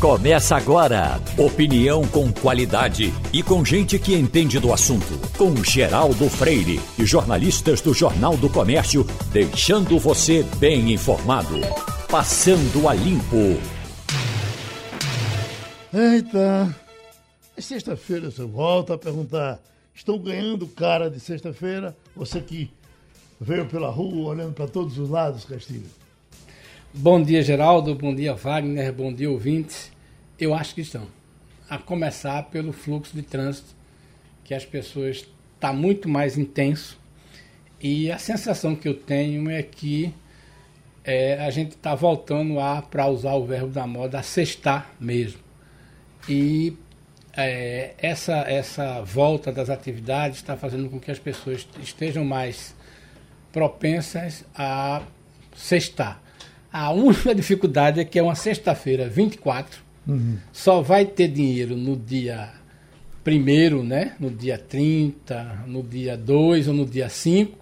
Começa agora. Opinião com qualidade e com gente que entende do assunto. Com Geraldo Freire e jornalistas do Jornal do Comércio, deixando você bem informado. Passando a limpo. Eita, é sexta-feira você volta a perguntar: estão ganhando cara de sexta-feira? Você que veio pela rua olhando para todos os lados, Castilho. Bom dia, Geraldo. Bom dia, Wagner. Bom dia, ouvintes. Eu acho que estão. A começar pelo fluxo de trânsito, que as pessoas está muito mais intenso. E a sensação que eu tenho é que é, a gente está voltando a, para usar o verbo da moda, a sextar mesmo. E é, essa, essa volta das atividades está fazendo com que as pessoas estejam mais propensas a sextar. A única dificuldade é que é uma sexta-feira, 24, uhum. só vai ter dinheiro no dia primeiro, né? No dia 30, no dia 2 ou no dia 5.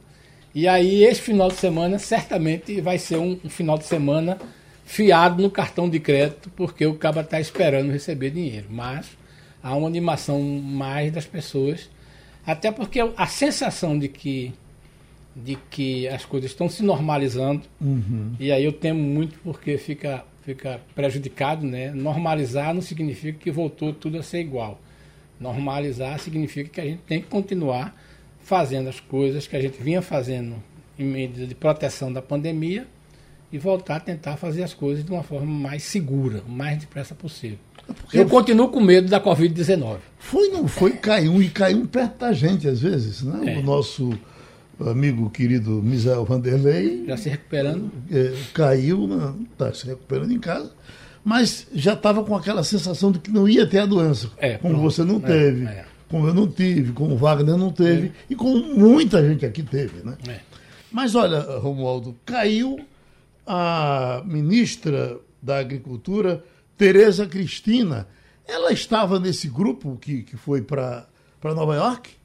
E aí esse final de semana certamente vai ser um, um final de semana fiado no cartão de crédito, porque o caba está esperando receber dinheiro. Mas há uma animação mais das pessoas, até porque a sensação de que de que as coisas estão se normalizando. Uhum. E aí eu temo muito porque fica, fica prejudicado, né? Normalizar não significa que voltou tudo a ser igual. Normalizar significa que a gente tem que continuar fazendo as coisas que a gente vinha fazendo em medida de proteção da pandemia e voltar a tentar fazer as coisas de uma forma mais segura, o mais depressa possível. Porque eu continuo com medo da Covid-19. Foi, não foi, caiu e caiu perto da gente às vezes, né? É. O nosso amigo querido Misael Vanderlei. Já se recuperando? É, caiu, está se recuperando em casa, mas já estava com aquela sensação de que não ia ter a doença. É, como pronto. você não é, teve, é, como eu não tive, como o Wagner não teve, é. e como muita gente aqui teve. Né? É. Mas olha, Romualdo, caiu a ministra da Agricultura, Tereza Cristina. Ela estava nesse grupo que, que foi para Nova York?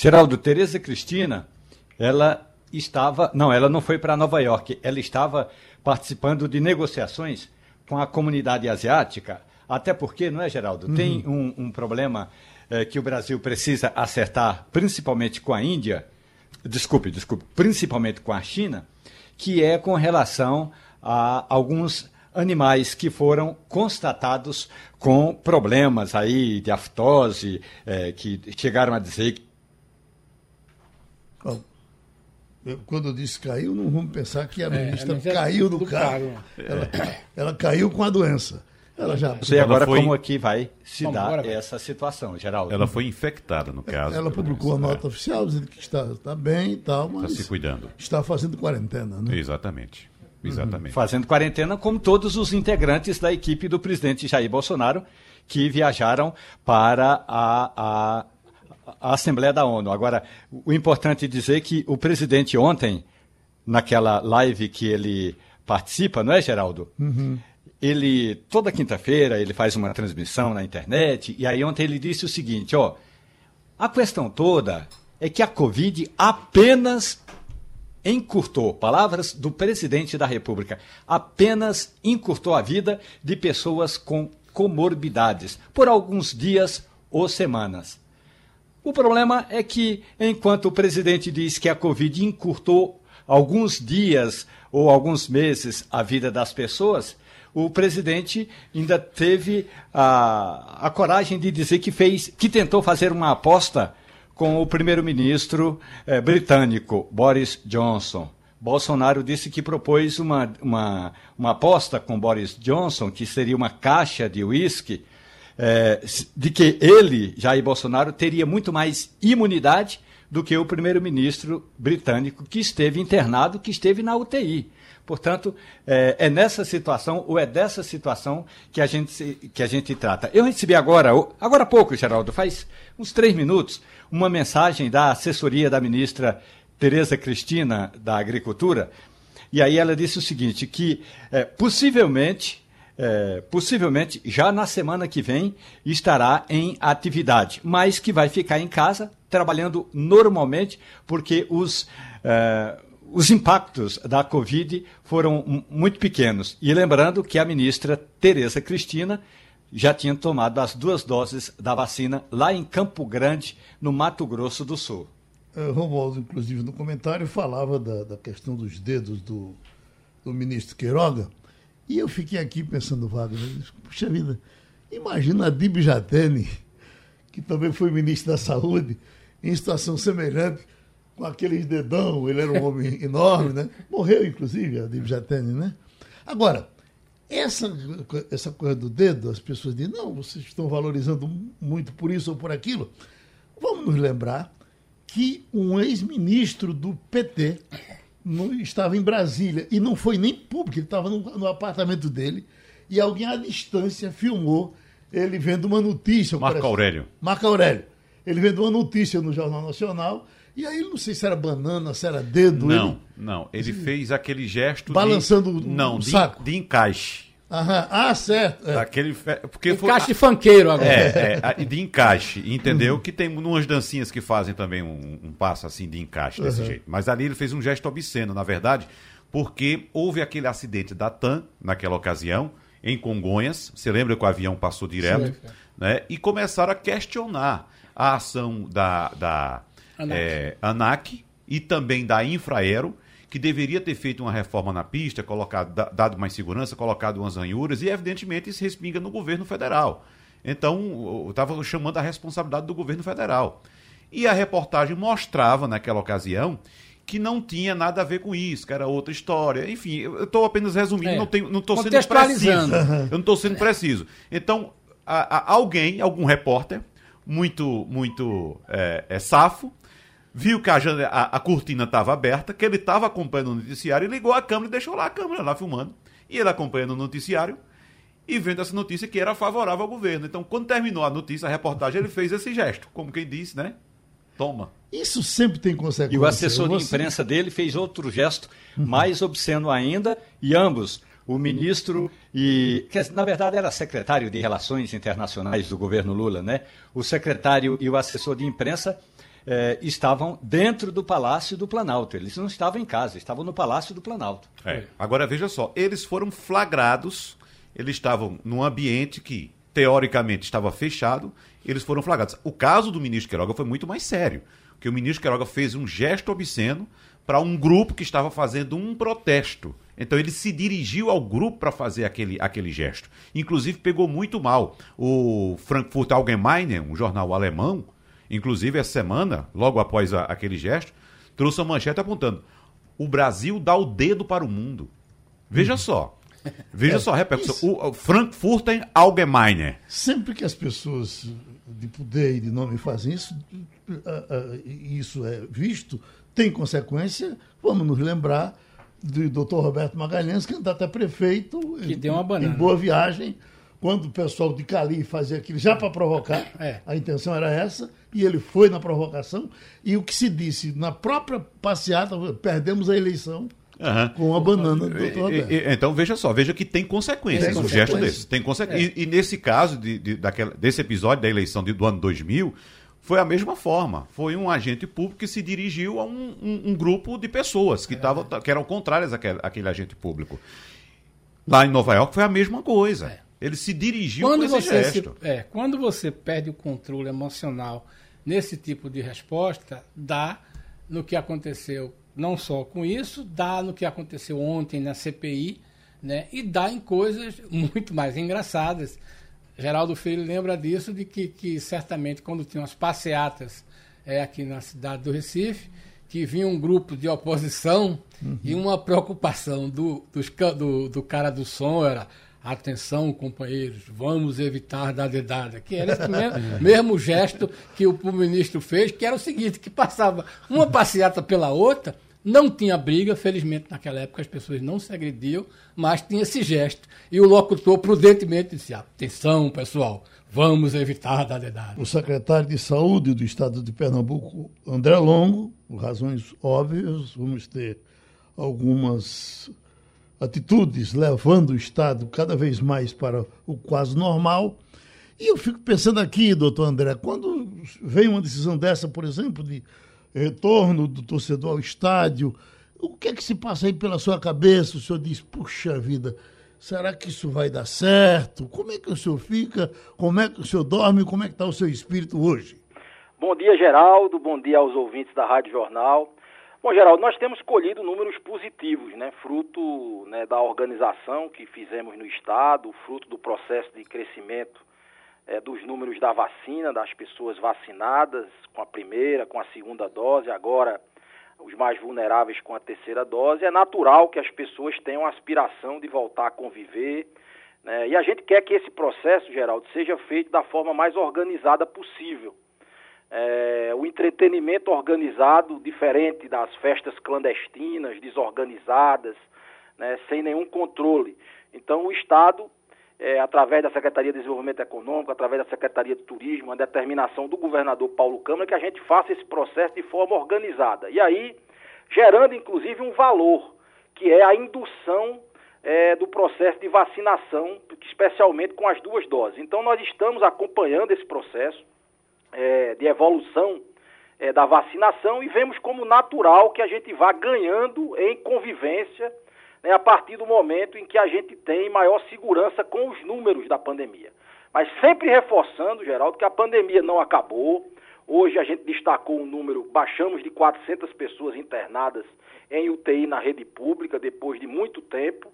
Geraldo, Tereza Cristina, ela estava. Não, ela não foi para Nova York. Ela estava participando de negociações com a comunidade asiática. Até porque, não é, Geraldo? Uhum. Tem um, um problema é, que o Brasil precisa acertar, principalmente com a Índia. Desculpe, desculpe, principalmente com a China, que é com relação a alguns animais que foram constatados com problemas aí de aftose, é, que chegaram a dizer que quando eu disse caiu, não vamos pensar que a é, ministra é, caiu do, do carro. carro. Ela, ela, caiu com a doença. Ela já. Não sei agora foi... como aqui vai se Vamos dar agora, essa situação, Geraldo. Ela foi infectada, no caso. Ela publicou a nota é. oficial dizendo que está, está bem e tal, mas. Está se cuidando. Está fazendo quarentena, né? Exatamente. Exatamente. Uhum. Fazendo quarentena, como todos os integrantes da equipe do presidente Jair Bolsonaro, que viajaram para a, a a Assembleia da ONU. Agora, o importante é dizer que o presidente ontem, naquela live que ele participa, não é, Geraldo? Uhum. Ele, toda quinta-feira, ele faz uma transmissão na internet, e aí ontem ele disse o seguinte, ó, a questão toda é que a Covid apenas encurtou, palavras do presidente da República, apenas encurtou a vida de pessoas com comorbidades por alguns dias ou semanas. O problema é que, enquanto o presidente diz que a Covid encurtou alguns dias ou alguns meses a vida das pessoas, o presidente ainda teve a, a coragem de dizer que fez, que tentou fazer uma aposta com o primeiro-ministro eh, britânico, Boris Johnson. Bolsonaro disse que propôs uma, uma, uma aposta com Boris Johnson, que seria uma caixa de uísque, é, de que ele, Jair Bolsonaro, teria muito mais imunidade do que o primeiro-ministro britânico que esteve internado, que esteve na UTI. Portanto, é, é, nessa situação, ou é dessa situação que a, gente, que a gente trata. Eu recebi agora, agora há pouco, Geraldo, faz uns três minutos, uma mensagem da assessoria da ministra Tereza Cristina, da Agricultura, e aí ela disse o seguinte, que é, possivelmente é, possivelmente já na semana que vem estará em atividade, mas que vai ficar em casa trabalhando normalmente, porque os, é, os impactos da Covid foram muito pequenos. E lembrando que a ministra Tereza Cristina já tinha tomado as duas doses da vacina lá em Campo Grande, no Mato Grosso do Sul. É, Romualdo, inclusive, no comentário, falava da, da questão dos dedos do, do ministro Queiroga. E eu fiquei aqui pensando, Wagner, puxa vida, imagina a Dib Jatene, que também foi ministro da Saúde, em situação semelhante, com aqueles dedão, ele era um homem enorme, né? Morreu, inclusive, a Dib Jatene, né? Agora, essa, essa coisa do dedo, as pessoas dizem, não, vocês estão valorizando muito por isso ou por aquilo. Vamos nos lembrar que um ex-ministro do PT no, estava em Brasília e não foi nem público, ele estava no, no, apartamento dele e alguém à distância filmou ele vendo uma notícia. Marco Aurélio. Marco Aurélio. Ele vendo uma notícia no Jornal Nacional e aí não sei se era banana, se era dedo. Não, ele... não. Ele fez aquele gesto. Balançando de, não, o de, saco. de encaixe. Aham. Ah, certo. É. Aquele porque encaixe foi, de funkeiro agora. É, é, de encaixe, entendeu? Uhum. Que tem umas dancinhas que fazem também um, um passo assim de encaixe desse uhum. jeito. Mas ali ele fez um gesto obsceno, na verdade, porque houve aquele acidente da TAM naquela ocasião, em Congonhas. Você lembra que o avião passou direto? Sim, né? E começaram a questionar a ação da, da ANAC. É, ANAC e também da Infraero que deveria ter feito uma reforma na pista, colocado, dado mais segurança, colocado umas ranhuras, e evidentemente isso respinga no governo federal. Então, eu estava chamando a responsabilidade do governo federal. E a reportagem mostrava, naquela ocasião, que não tinha nada a ver com isso, que era outra história. Enfim, eu estou apenas resumindo, é. não estou sendo preciso. Eu não estou sendo preciso. Então, a, a, alguém, algum repórter, muito, muito é, é, safo, viu que a, a, a cortina estava aberta, que ele estava acompanhando o noticiário e ligou a câmera e deixou lá a câmera lá filmando. E ele acompanhando o noticiário e vendo essa notícia que era favorável ao governo. Então, quando terminou a notícia, a reportagem, ele fez esse gesto, como quem disse, né? Toma. Isso sempre tem consequências. E o assessor de imprensa dele fez outro gesto mais obsceno ainda, e ambos, o ministro e. Que, na verdade era secretário de Relações Internacionais do governo Lula, né? O secretário e o assessor de imprensa eh, estavam dentro do Palácio do Planalto. Eles não estavam em casa, estavam no Palácio do Planalto. É. Agora veja só, eles foram flagrados, eles estavam num ambiente que teoricamente estava fechado, eles foram flagrados. O caso do ministro Queiroga foi muito mais sério, porque o ministro Queiroga fez um gesto obsceno para um grupo que estava fazendo um protesto. Então ele se dirigiu ao grupo para fazer aquele, aquele gesto. Inclusive pegou muito mal. O Frankfurt Allgemeine, um jornal alemão, Inclusive, essa semana, logo após a, aquele gesto, trouxe uma manchete apontando: o Brasil dá o dedo para o mundo. Veja hum. só. Veja é, só, repercussão. O, o Frankfurter Allgemeine. Sempre que as pessoas de poder e de nome fazem isso, isso é visto, tem consequência. Vamos nos lembrar do Dr. Roberto Magalhães, candidato a prefeito que em, deu uma banana. em Boa Viagem, quando o pessoal de Cali fazia aquilo já para provocar, é. a intenção era essa, e ele foi na provocação, e o que se disse na própria passeata, perdemos a eleição Uhum. com a banana do e, e, Então veja só, veja que tem consequências tem um gesto desse. Tem consequ... É. E, e, nesse caso de, de, daquela, desse episódio da eleição de, do ano 2000, foi a mesma forma. Foi um agente público que se dirigiu a um, um, um grupo de pessoas que, é. Tavam, que eram contrárias àquele, àquele agente público. Lá em Nova York foi a mesma coisa. É. Ele se dirigiu quando com esse gesto. Se, é, quando você perde o controle emocional nesse tipo de resposta, dá no que aconteceu não só com isso, dá no que aconteceu ontem na CPI, né? E dá em coisas muito mais engraçadas. Geraldo Filho lembra disso, de que, que certamente quando tinham as passeatas é, aqui na cidade do Recife, que vinha um grupo de oposição uhum. e uma preocupação do, dos, do, do cara do som era Atenção, companheiros, vamos evitar dar dedada. Que era esse mesmo, mesmo gesto que o, ministro fez, que era o seguinte, que passava uma passeata pela outra, não tinha briga, felizmente naquela época as pessoas não se agrediam, mas tinha esse gesto. E o locutor prudentemente disse: atenção, pessoal, vamos evitar dar dedada. O secretário de Saúde do Estado de Pernambuco, André Longo, por razões óbvias, vamos ter algumas atitudes levando o Estado cada vez mais para o quase normal. E eu fico pensando aqui, doutor André, quando vem uma decisão dessa, por exemplo, de retorno do torcedor ao estádio, O que é que se passa aí pela sua cabeça? O senhor diz, puxa vida, será que isso vai dar certo? Como é que o senhor fica? Como é que o senhor dorme? Como é que está o seu espírito hoje? Bom dia, Geraldo. Bom dia aos ouvintes da Rádio Jornal. Bom, Geraldo, nós temos colhido números positivos, né? Fruto né, da organização que fizemos no Estado, fruto do processo de crescimento é, dos números da vacina, das pessoas vacinadas com a primeira, com a segunda dose, agora os mais vulneráveis com a terceira dose. É natural que as pessoas tenham aspiração de voltar a conviver. Né? E a gente quer que esse processo, Geraldo, seja feito da forma mais organizada possível. É, o entretenimento organizado, diferente das festas clandestinas, desorganizadas, né, sem nenhum controle. Então, o Estado, é, através da Secretaria de Desenvolvimento Econômico, através da Secretaria de Turismo, a determinação do governador Paulo Câmara, que a gente faça esse processo de forma organizada. E aí, gerando inclusive um valor, que é a indução é, do processo de vacinação, especialmente com as duas doses. Então, nós estamos acompanhando esse processo é, de evolução é, da vacinação e vemos como natural que a gente vá ganhando em convivência né, a partir do momento em que a gente tem maior segurança com os números da pandemia. Mas sempre reforçando, Geraldo, que a pandemia não acabou. Hoje a gente destacou um número, baixamos de 400 pessoas internadas em UTI na rede pública depois de muito tempo.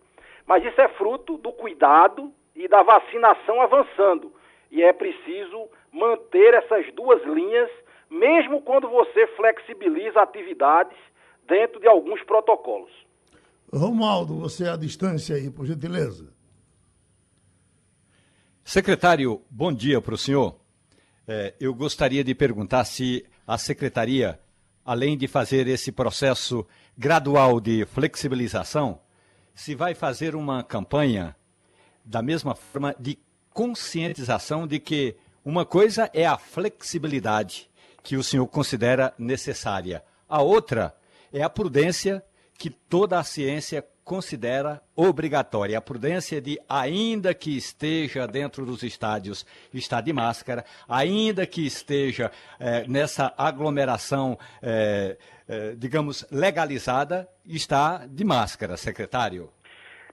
Mas isso é fruto do cuidado e da vacinação avançando. E é preciso manter essas duas linhas, mesmo quando você flexibiliza atividades dentro de alguns protocolos. Romualdo, você é à distância aí, por gentileza. Secretário, bom dia para o senhor. É, eu gostaria de perguntar se a secretaria, além de fazer esse processo gradual de flexibilização, se vai fazer uma campanha da mesma forma de conscientização de que uma coisa é a flexibilidade que o senhor considera necessária. A outra é a prudência que toda a ciência considera obrigatória. A prudência de, ainda que esteja dentro dos estádios, está de máscara, ainda que esteja eh, nessa aglomeração, eh, eh, digamos, legalizada, está de máscara, secretário.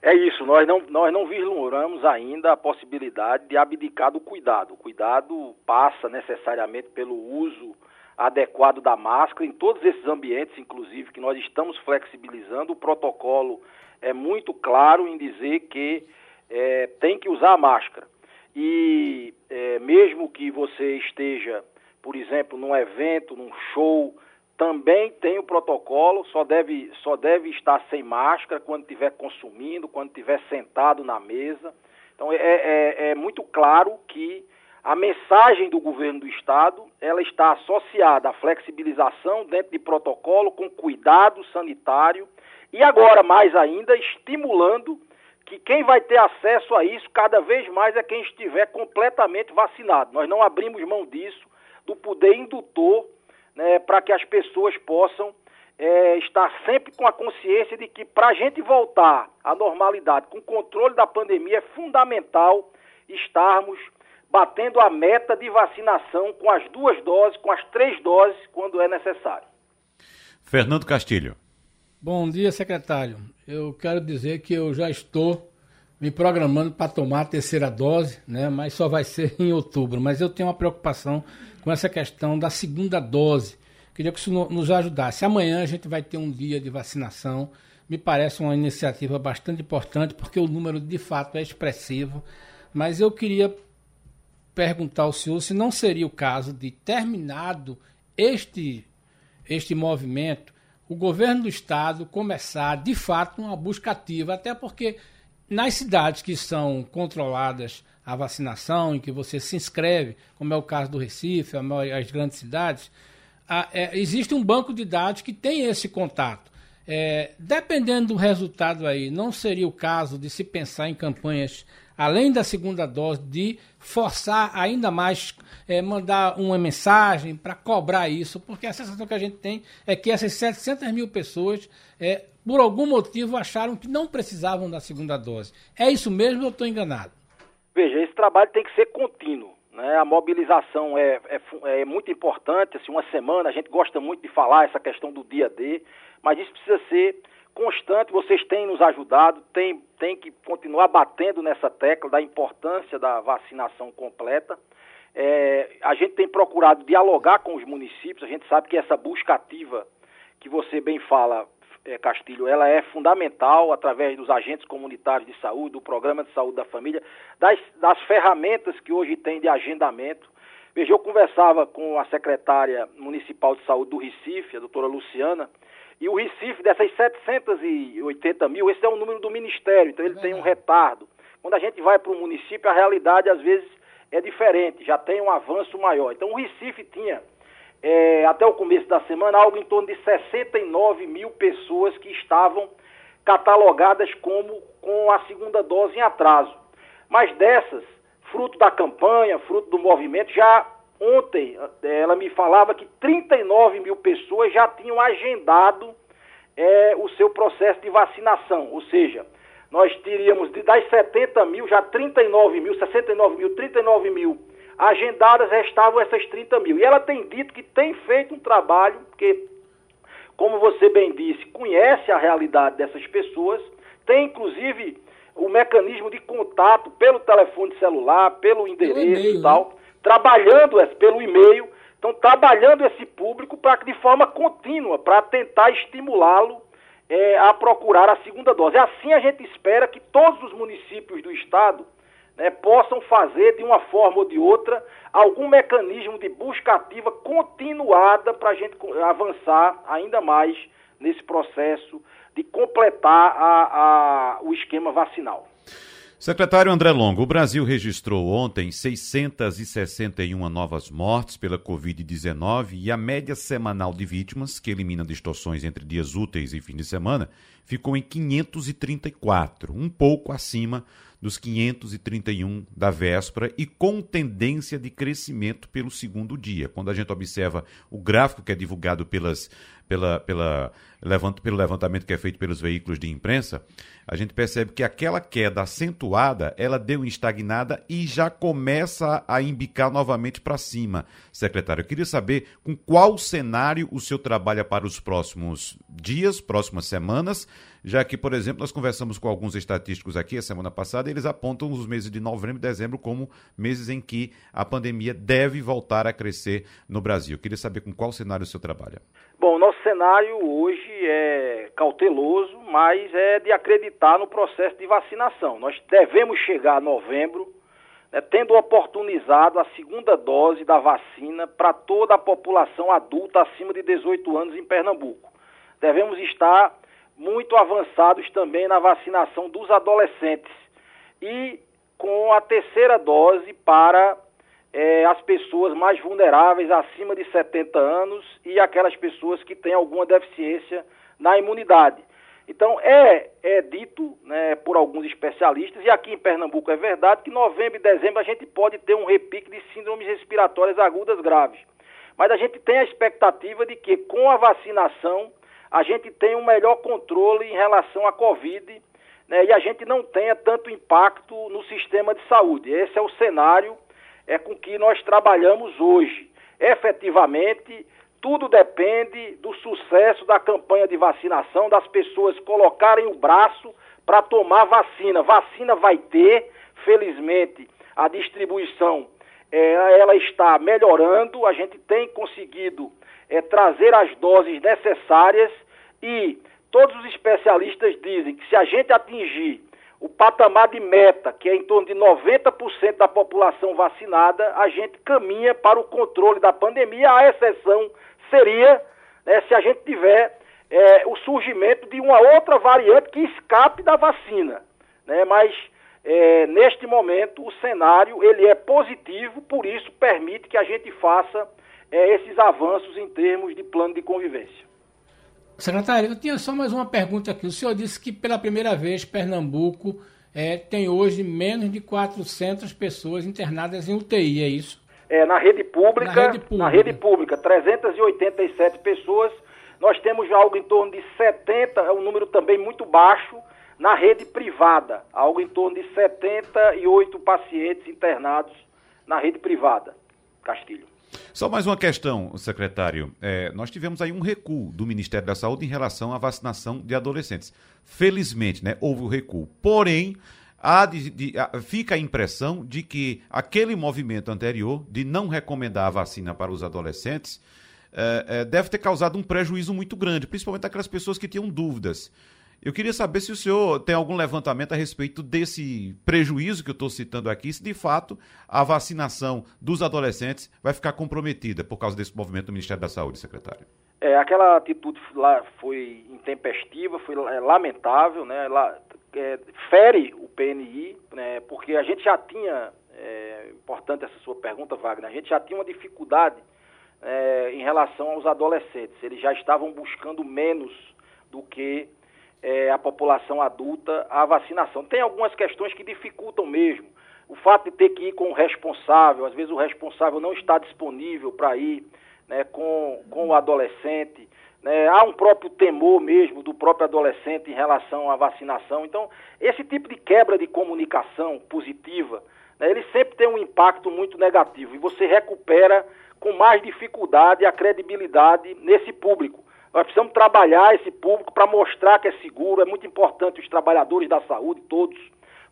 É isso, nós não, nós não vislumbramos ainda a possibilidade de abdicar do cuidado. O cuidado passa necessariamente pelo uso adequado da máscara em todos esses ambientes, inclusive, que nós estamos flexibilizando. O protocolo é muito claro em dizer que é, tem que usar a máscara. E é, mesmo que você esteja, por exemplo, num evento, num show, também tem o protocolo, só deve, só deve estar sem máscara quando estiver consumindo, quando estiver sentado na mesa. Então é, é, é, muito claro que a mensagem do governo do estado ela está associada à flexibilização dentro de protocolo com cuidado sanitário e agora mais ainda estimulando que quem vai ter acesso a isso cada vez mais é quem estiver completamente vacinado. Nós não abrimos mão disso, do poder indutor né, para que as pessoas possam é, estar sempre com a consciência de que para a gente voltar à normalidade, com o controle da pandemia, é fundamental estarmos batendo a meta de vacinação com as duas doses, com as três doses, quando é necessário. Fernando Castilho. Bom dia, secretário. Eu quero dizer que eu já estou me programando para tomar a terceira dose, né? Mas só vai ser em outubro. Mas eu tenho uma preocupação com essa questão da segunda dose. Queria que isso nos ajudasse. Amanhã a gente vai ter um dia de vacinação. Me parece uma iniciativa bastante importante, porque o número de fato é expressivo. Mas eu queria perguntar ao senhor se não seria o caso de, terminado este, este movimento, o governo do estado começar de fato uma busca ativa, até porque nas cidades que são controladas a vacinação, em que você se inscreve, como é o caso do Recife, as grandes cidades, é, existe um banco de dados que tem esse contato. É, dependendo do resultado aí, não seria o caso de se pensar em campanhas, além da segunda dose, de forçar ainda mais, é, mandar uma mensagem para cobrar isso, porque a sensação que a gente tem é que essas 700 mil pessoas, é, por algum motivo, acharam que não precisavam da segunda dose. É isso mesmo ou eu estou enganado? Veja, esse trabalho tem que ser contínuo. né? A mobilização é, é, é, muito importante, assim, uma semana, a gente gosta muito de falar essa questão do dia D, mas isso precisa ser constante, vocês têm nos ajudado, tem, tem que continuar batendo nessa tecla da importância da vacinação completa. É, a gente tem procurado dialogar com os municípios, a gente sabe que essa busca ativa que você bem fala, é, Castilho, ela é fundamental através dos agentes comunitários de saúde, do programa de saúde da família, das, das ferramentas que hoje tem de agendamento. Veja, eu conversava com a secretária municipal de saúde do Recife, a doutora Luciana, e o Recife, dessas 780 mil, esse é o número do Ministério, então ele é tem um retardo. Quando a gente vai para o município, a realidade às vezes é diferente, já tem um avanço maior. Então o Recife tinha, é, até o começo da semana, algo em torno de 69 mil pessoas que estavam catalogadas como com a segunda dose em atraso. Mas dessas, fruto da campanha, fruto do movimento, já Ontem ela me falava que 39 mil pessoas já tinham agendado é, o seu processo de vacinação, ou seja, nós teríamos de, das 70 mil, já 39 mil, 69 mil, 39 mil agendadas, restavam essas 30 mil. E ela tem dito que tem feito um trabalho, porque, como você bem disse, conhece a realidade dessas pessoas, tem inclusive o mecanismo de contato pelo telefone celular, pelo endereço e tal. Né? Trabalhando pelo e-mail, estão trabalhando esse público para de forma contínua, para tentar estimulá-lo é, a procurar a segunda dose. Assim a gente espera que todos os municípios do estado né, possam fazer de uma forma ou de outra algum mecanismo de busca ativa continuada para a gente avançar ainda mais nesse processo de completar a, a, o esquema vacinal. Secretário André Longo, o Brasil registrou ontem 661 novas mortes pela Covid-19 e a média semanal de vítimas, que elimina distorções entre dias úteis e fim de semana, ficou em 534, um pouco acima dos 531 da véspera e com tendência de crescimento pelo segundo dia. Quando a gente observa o gráfico que é divulgado pelas pela, pela, pelo levantamento que é feito pelos veículos de imprensa, a gente percebe que aquela queda acentuada, ela deu estagnada e já começa a embicar novamente para cima. Secretário, eu queria saber com qual cenário o senhor trabalha para os próximos dias, próximas semanas, já que, por exemplo, nós conversamos com alguns estatísticos aqui a semana passada eles apontam os meses de novembro e dezembro como meses em que a pandemia deve voltar a crescer no Brasil. Eu queria saber com qual cenário o senhor trabalha. Bom, nosso cenário hoje é cauteloso, mas é de acreditar no processo de vacinação. Nós devemos chegar a novembro né, tendo oportunizado a segunda dose da vacina para toda a população adulta acima de 18 anos em Pernambuco. Devemos estar muito avançados também na vacinação dos adolescentes e com a terceira dose para é, as pessoas mais vulneráveis acima de 70 anos e aquelas pessoas que têm alguma deficiência na imunidade. Então, é, é dito né, por alguns especialistas, e aqui em Pernambuco é verdade, que novembro e dezembro a gente pode ter um repique de síndromes respiratórias agudas graves. Mas a gente tem a expectativa de que, com a vacinação, a gente tenha um melhor controle em relação à Covid né, e a gente não tenha tanto impacto no sistema de saúde. Esse é o cenário é, com que nós trabalhamos hoje. Efetivamente, tudo depende do sucesso da campanha de vacinação, das pessoas colocarem o braço para tomar vacina. Vacina vai ter, felizmente, a distribuição é, ela está melhorando, a gente tem conseguido é, trazer as doses necessárias e todos os especialistas dizem que se a gente atingir o patamar de meta, que é em torno de 90% da população vacinada, a gente caminha para o controle da pandemia. A exceção seria né, se a gente tiver é, o surgimento de uma outra variante que escape da vacina. Né? Mas é, neste momento o cenário ele é positivo, por isso permite que a gente faça é, esses avanços em termos de plano de convivência. Secretário, eu tinha só mais uma pergunta aqui. O senhor disse que pela primeira vez Pernambuco é, tem hoje menos de 400 pessoas internadas em UTI, é isso? É, na rede pública, na rede pública, na rede pública 387 pessoas. Nós temos algo em torno de 70, é um número também muito baixo, na rede privada, algo em torno de 78 pacientes internados na rede privada. Castilho. Só mais uma questão, secretário. É, nós tivemos aí um recuo do Ministério da Saúde em relação à vacinação de adolescentes. Felizmente, né, houve o recuo. Porém, de, de, fica a impressão de que aquele movimento anterior de não recomendar a vacina para os adolescentes é, é, deve ter causado um prejuízo muito grande, principalmente aquelas pessoas que tinham dúvidas. Eu queria saber se o senhor tem algum levantamento a respeito desse prejuízo que eu estou citando aqui, se de fato a vacinação dos adolescentes vai ficar comprometida por causa desse movimento do Ministério da Saúde, secretário. É, aquela atitude lá foi intempestiva, foi é, lamentável, né? Lá, é, fere o PNI, né? porque a gente já tinha, é, importante essa sua pergunta, Wagner, a gente já tinha uma dificuldade é, em relação aos adolescentes. Eles já estavam buscando menos do que é, a população adulta a vacinação. Tem algumas questões que dificultam mesmo. O fato de ter que ir com o responsável, às vezes o responsável não está disponível para ir né, com, com o adolescente. Né, há um próprio temor mesmo do próprio adolescente em relação à vacinação. Então, esse tipo de quebra de comunicação positiva, né, ele sempre tem um impacto muito negativo e você recupera com mais dificuldade a credibilidade nesse público. Nós precisamos trabalhar esse público para mostrar que é seguro. É muito importante os trabalhadores da saúde, todos,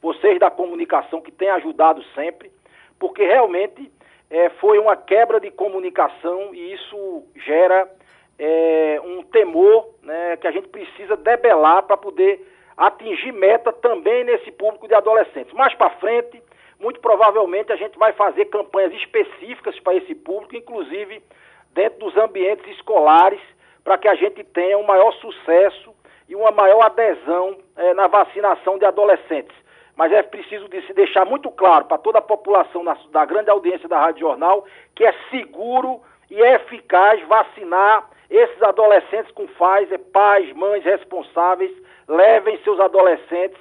vocês da comunicação que têm ajudado sempre, porque realmente é, foi uma quebra de comunicação e isso gera é, um temor né, que a gente precisa debelar para poder atingir meta também nesse público de adolescentes. Mais para frente, muito provavelmente a gente vai fazer campanhas específicas para esse público, inclusive dentro dos ambientes escolares para que a gente tenha um maior sucesso e uma maior adesão é, na vacinação de adolescentes. Mas é preciso de se deixar muito claro para toda a população na, da grande audiência da Rádio Jornal que é seguro e é eficaz vacinar esses adolescentes com Pfizer, pais, mães responsáveis, levem seus adolescentes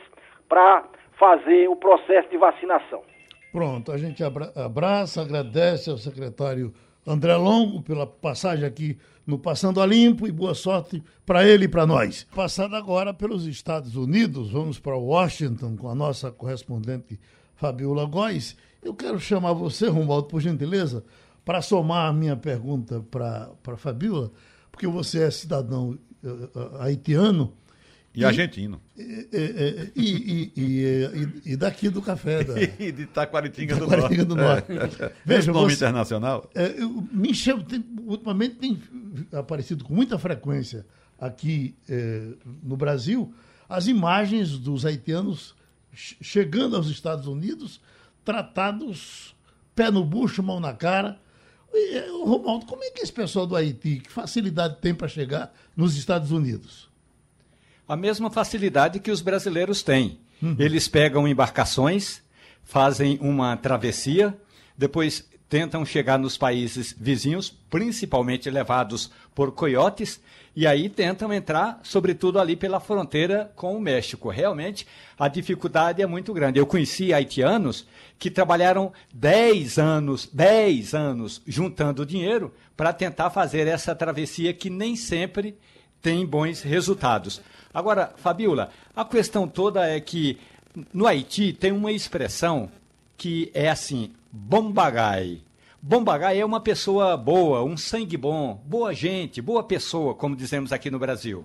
para fazer o processo de vacinação. Pronto, a gente abraça, agradece ao secretário André Longo pela passagem aqui no Passando a Limpo e boa sorte para ele e para nós. Passando agora pelos Estados Unidos, vamos para Washington com a nossa correspondente Fabiola Góes. Eu quero chamar você, Romualdo, por gentileza, para somar a minha pergunta para a Fabiola, porque você é cidadão uh, haitiano e, argentino. E, e, e, e, daqui do café. Da, e de Taquaritinga do, Norte. do Norte. É. Veja, nome você, internacional. É, me encheu, tem, ultimamente tem aparecido com muita frequência aqui é, no Brasil as imagens dos haitianos chegando aos Estados Unidos, tratados pé no bucho, mão na cara. E, Romualdo, como é que esse pessoal do Haiti, que facilidade tem para chegar nos Estados Unidos? A mesma facilidade que os brasileiros têm. Uhum. Eles pegam embarcações, fazem uma travessia, depois tentam chegar nos países vizinhos, principalmente levados por coiotes, e aí tentam entrar, sobretudo ali pela fronteira com o México. Realmente, a dificuldade é muito grande. Eu conheci haitianos que trabalharam 10 anos, 10 anos juntando dinheiro para tentar fazer essa travessia que nem sempre tem bons resultados. Agora, Fabiola, a questão toda é que no Haiti tem uma expressão que é assim, bombagai. Bombagai é uma pessoa boa, um sangue bom, boa gente, boa pessoa, como dizemos aqui no Brasil.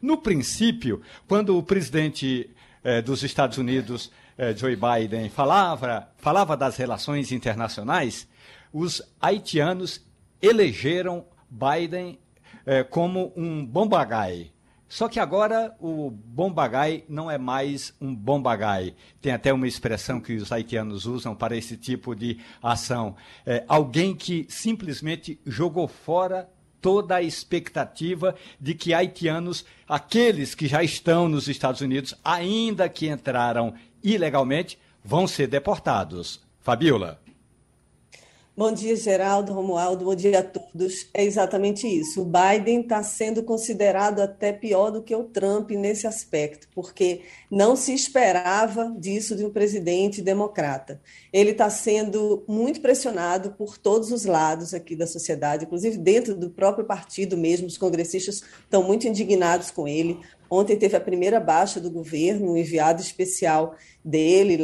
No princípio, quando o presidente eh, dos Estados Unidos, eh, Joe Biden, falava, falava das relações internacionais, os haitianos elegeram Biden eh, como um bombagai, só que agora o bombagai não é mais um bombagai. Tem até uma expressão que os haitianos usam para esse tipo de ação. É alguém que simplesmente jogou fora toda a expectativa de que haitianos, aqueles que já estão nos Estados Unidos, ainda que entraram ilegalmente, vão ser deportados. Fabiola. Bom dia, Geraldo, Romualdo, bom dia a todos. É exatamente isso. O Biden está sendo considerado até pior do que o Trump nesse aspecto, porque não se esperava disso de um presidente democrata. Ele está sendo muito pressionado por todos os lados aqui da sociedade, inclusive dentro do próprio partido mesmo. Os congressistas estão muito indignados com ele. Ontem teve a primeira baixa do governo, um enviado especial dele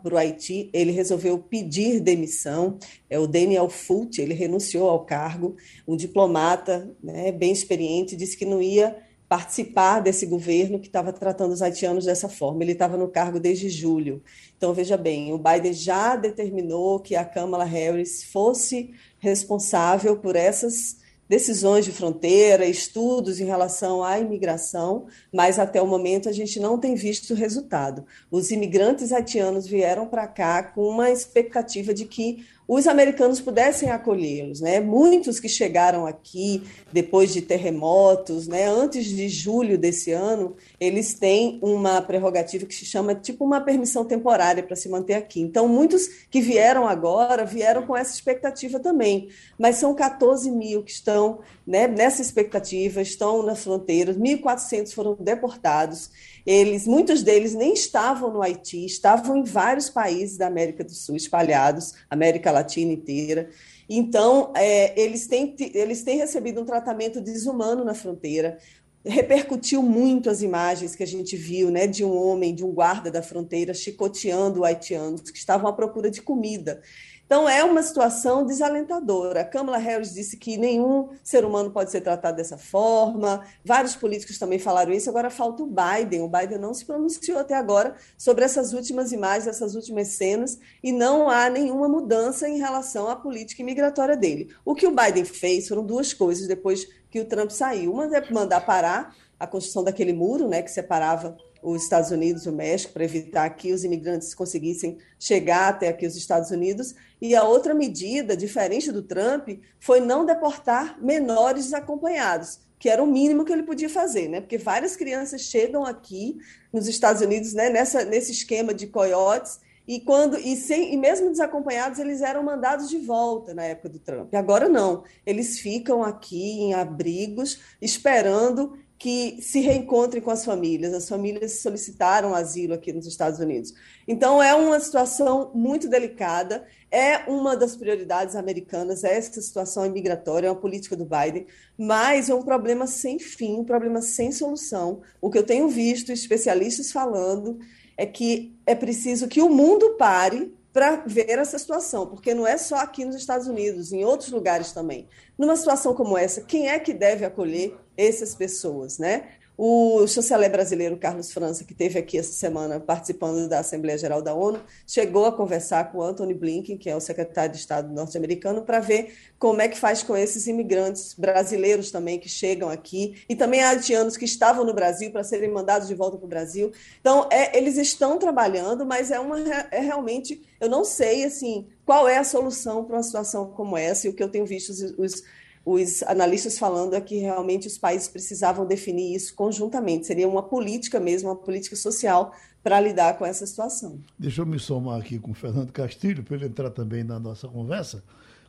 para o Haiti, ele resolveu pedir demissão. É o Daniel Fult, ele renunciou ao cargo, um diplomata né, bem experiente, disse que não ia participar desse governo que estava tratando os haitianos dessa forma. Ele estava no cargo desde julho. Então, veja bem, o Biden já determinou que a Kamala Harris fosse responsável por essas decisões de fronteira, estudos em relação à imigração, mas até o momento a gente não tem visto resultado. Os imigrantes haitianos vieram para cá com uma expectativa de que os americanos pudessem acolhê-los, né? Muitos que chegaram aqui depois de terremotos, né? Antes de julho desse ano, eles têm uma prerrogativa que se chama tipo uma permissão temporária para se manter aqui. Então, muitos que vieram agora vieram com essa expectativa também, mas são 14 mil que estão né, nessa expectativa, estão nas fronteiras, 1.400 foram deportados. Eles, muitos deles nem estavam no Haiti, estavam em vários países da América do Sul espalhados, América Latina inteira. Então, é, eles, têm, eles têm recebido um tratamento desumano na fronteira. Repercutiu muito as imagens que a gente viu né, de um homem, de um guarda da fronteira, chicoteando haitianos que estavam à procura de comida. Então, é uma situação desalentadora. A Kamala Harris disse que nenhum ser humano pode ser tratado dessa forma, vários políticos também falaram isso, agora falta o Biden. O Biden não se pronunciou até agora sobre essas últimas imagens, essas últimas cenas, e não há nenhuma mudança em relação à política imigratória dele. O que o Biden fez foram duas coisas depois que o Trump saiu. Uma é mandar parar a construção daquele muro né, que separava os Estados Unidos e o México para evitar que os imigrantes conseguissem chegar até aqui os Estados Unidos. E a outra medida, diferente do Trump, foi não deportar menores desacompanhados, que era o mínimo que ele podia fazer, né? Porque várias crianças chegam aqui nos Estados Unidos, né, nessa, nesse esquema de coiotes, e quando e, sem, e mesmo desacompanhados eles eram mandados de volta na época do Trump. Agora não, eles ficam aqui em abrigos esperando que se reencontrem com as famílias. As famílias solicitaram asilo aqui nos Estados Unidos. Então, é uma situação muito delicada, é uma das prioridades americanas, é essa situação imigratória, é uma política do Biden, mas é um problema sem fim, um problema sem solução. O que eu tenho visto especialistas falando é que é preciso que o mundo pare para ver essa situação, porque não é só aqui nos Estados Unidos, em outros lugares também. Numa situação como essa, quem é que deve acolher essas pessoas, né? O chanceler brasileiro Carlos França, que teve aqui essa semana participando da Assembleia Geral da ONU, chegou a conversar com Anthony Blinken, que é o secretário de Estado norte-americano, para ver como é que faz com esses imigrantes brasileiros também que chegam aqui e também haitianos que estavam no Brasil para serem mandados de volta para o Brasil. Então, é, eles estão trabalhando, mas é uma é realmente eu não sei assim qual é a solução para uma situação como essa. E o que eu tenho visto os, os os analistas falando é que realmente os países precisavam definir isso conjuntamente, seria uma política mesmo, uma política social para lidar com essa situação. Deixa eu me somar aqui com o Fernando Castilho, para ele entrar também na nossa conversa,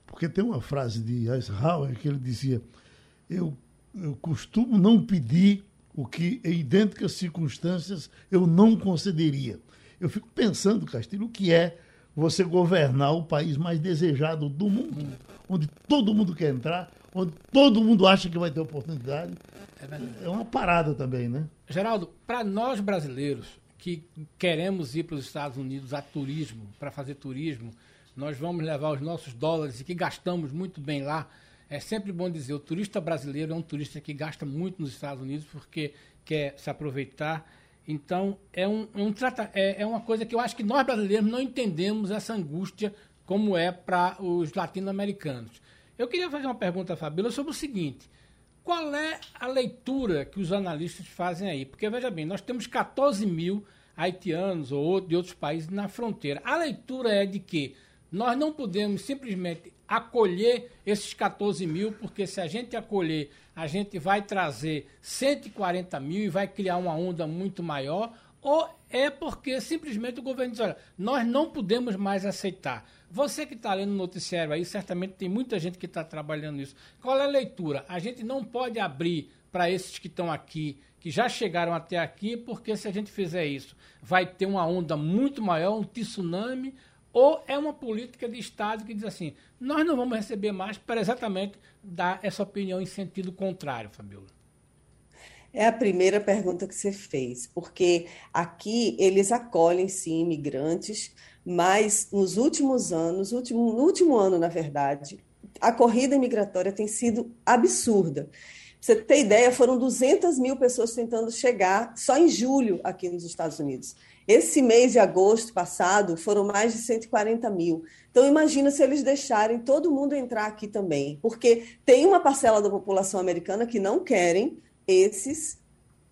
porque tem uma frase de Eisenhower que ele dizia: Eu, eu costumo não pedir o que, em idênticas circunstâncias, eu não concederia. Eu fico pensando, Castilho, o que é você governar o país mais desejado do mundo, onde todo mundo quer entrar, onde todo mundo acha que vai ter oportunidade. É, é uma parada também, né? Geraldo, para nós brasileiros que queremos ir para os Estados Unidos a turismo, para fazer turismo, nós vamos levar os nossos dólares e que gastamos muito bem lá. É sempre bom dizer, o turista brasileiro é um turista que gasta muito nos Estados Unidos porque quer se aproveitar. Então, é, um, é, um, é, é uma coisa que eu acho que nós brasileiros não entendemos essa angústia como é para os latino-americanos. Eu queria fazer uma pergunta à Fabíola sobre o seguinte: qual é a leitura que os analistas fazem aí? Porque, veja bem, nós temos 14 mil haitianos ou de outros países na fronteira. A leitura é de que nós não podemos simplesmente acolher esses 14 mil, porque se a gente acolher, a gente vai trazer 140 mil e vai criar uma onda muito maior, ou é porque simplesmente o governo diz: olha, nós não podemos mais aceitar. Você que está lendo o noticiário aí, certamente tem muita gente que está trabalhando nisso. Qual é a leitura? A gente não pode abrir para esses que estão aqui, que já chegaram até aqui, porque se a gente fizer isso, vai ter uma onda muito maior, um tsunami, ou é uma política de Estado que diz assim: nós não vamos receber mais para exatamente dar essa opinião em sentido contrário, Fabiola. É a primeira pergunta que você fez, porque aqui eles acolhem sim imigrantes, mas nos últimos anos, último, no último ano, na verdade, a corrida migratória tem sido absurda. Pra você ter ideia, foram 200 mil pessoas tentando chegar só em julho aqui nos Estados Unidos. Esse mês de agosto passado foram mais de 140 mil. Então, imagina se eles deixarem todo mundo entrar aqui também, porque tem uma parcela da população americana que não querem esses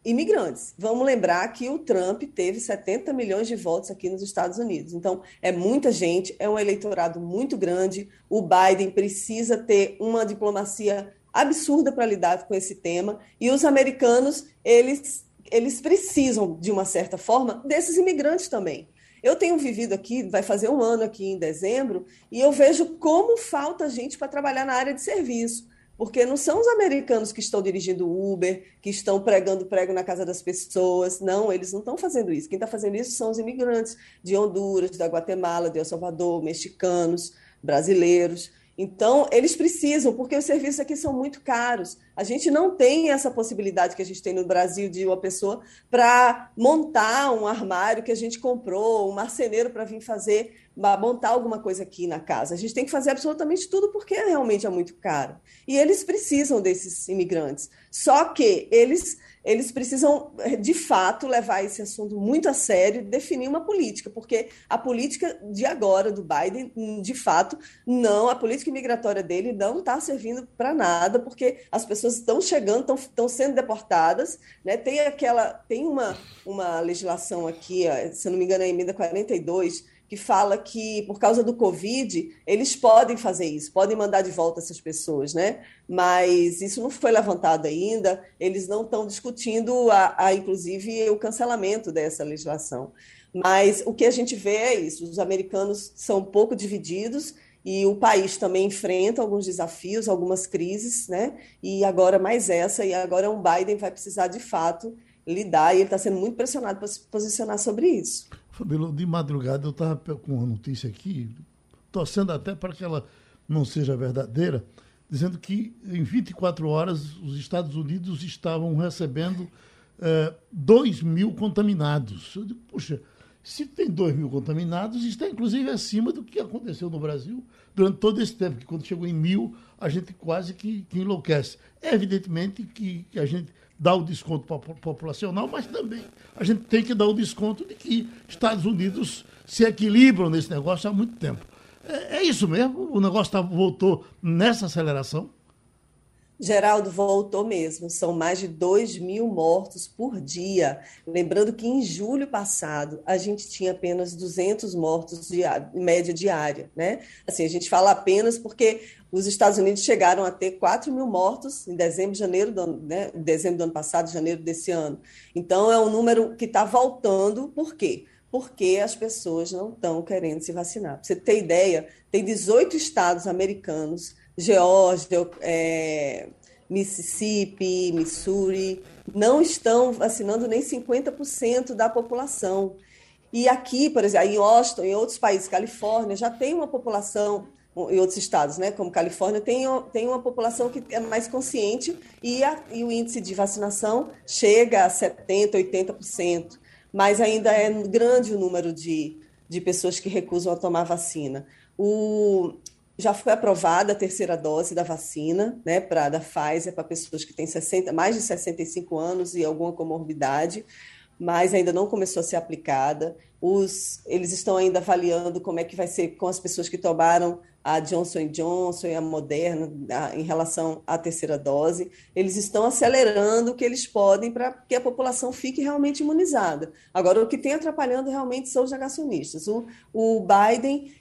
imigrantes. Vamos lembrar que o Trump teve 70 milhões de votos aqui nos Estados Unidos. Então, é muita gente, é um eleitorado muito grande. O Biden precisa ter uma diplomacia absurda para lidar com esse tema. E os americanos, eles, eles precisam, de uma certa forma, desses imigrantes também. Eu tenho vivido aqui, vai fazer um ano aqui em dezembro, e eu vejo como falta gente para trabalhar na área de serviço porque não são os americanos que estão dirigindo Uber, que estão pregando prego na casa das pessoas. Não, eles não estão fazendo isso. Quem está fazendo isso são os imigrantes de Honduras, da Guatemala, de El Salvador, mexicanos, brasileiros. Então, eles precisam, porque os serviços aqui são muito caros. A gente não tem essa possibilidade que a gente tem no Brasil de uma pessoa para montar um armário que a gente comprou, um marceneiro para vir fazer, montar alguma coisa aqui na casa. A gente tem que fazer absolutamente tudo porque realmente é muito caro. E eles precisam desses imigrantes. Só que eles eles precisam, de fato, levar esse assunto muito a sério e definir uma política, porque a política de agora, do Biden, de fato, não, a política migratória dele não está servindo para nada, porque as pessoas estão chegando, estão sendo deportadas, né? tem aquela, tem uma, uma legislação aqui, se não me engano, é a emenda 42, que fala que, por causa do Covid, eles podem fazer isso, podem mandar de volta essas pessoas, né? Mas isso não foi levantado ainda, eles não estão discutindo, a, a, inclusive, o cancelamento dessa legislação. Mas o que a gente vê é isso: os americanos são um pouco divididos e o país também enfrenta alguns desafios, algumas crises, né? E agora mais essa, e agora o Biden vai precisar de fato lidar, e ele está sendo muito pressionado para se posicionar sobre isso. Fabíola, de madrugada eu estava com uma notícia aqui, torcendo até para que ela não seja verdadeira, dizendo que em 24 horas os Estados Unidos estavam recebendo é, 2 mil contaminados. Eu digo, puxa, se tem 2 mil contaminados, está inclusive acima do que aconteceu no Brasil durante todo esse tempo, que quando chegou em mil, a gente quase que, que enlouquece. É evidentemente que, que a gente dar o desconto populacional, mas também a gente tem que dar o desconto de que Estados Unidos se equilibram nesse negócio há muito tempo. É, é isso mesmo? O negócio tá, voltou nessa aceleração? Geraldo, voltou mesmo. São mais de 2 mil mortos por dia. Lembrando que em julho passado a gente tinha apenas 200 mortos de média diária, né? Assim, a gente fala apenas porque os Estados Unidos chegaram a ter 4 mil mortos em dezembro, janeiro do, ano, né? dezembro do ano passado, janeiro desse ano. Então é um número que está voltando. Por quê? Porque as pessoas não estão querendo se vacinar. Para você ter ideia, tem 18 estados americanos Geórgia, é, Mississippi, Missouri, não estão vacinando nem 50% da população. E aqui, por exemplo, em Austin, em outros países, Califórnia, já tem uma população, em outros estados, né, como Califórnia, tem, tem uma população que é mais consciente e, a, e o índice de vacinação chega a 70%, 80%, mas ainda é grande o número de, de pessoas que recusam a tomar vacina. O, já foi aprovada a terceira dose da vacina, né, para da Pfizer para pessoas que têm 60, mais de 65 anos e alguma comorbidade, mas ainda não começou a ser aplicada. Os, eles estão ainda avaliando como é que vai ser com as pessoas que tomaram a Johnson Johnson e a Moderna a, em relação à terceira dose. Eles estão acelerando o que eles podem para que a população fique realmente imunizada. Agora, o que tem atrapalhando realmente são os negacionistas. O, o Biden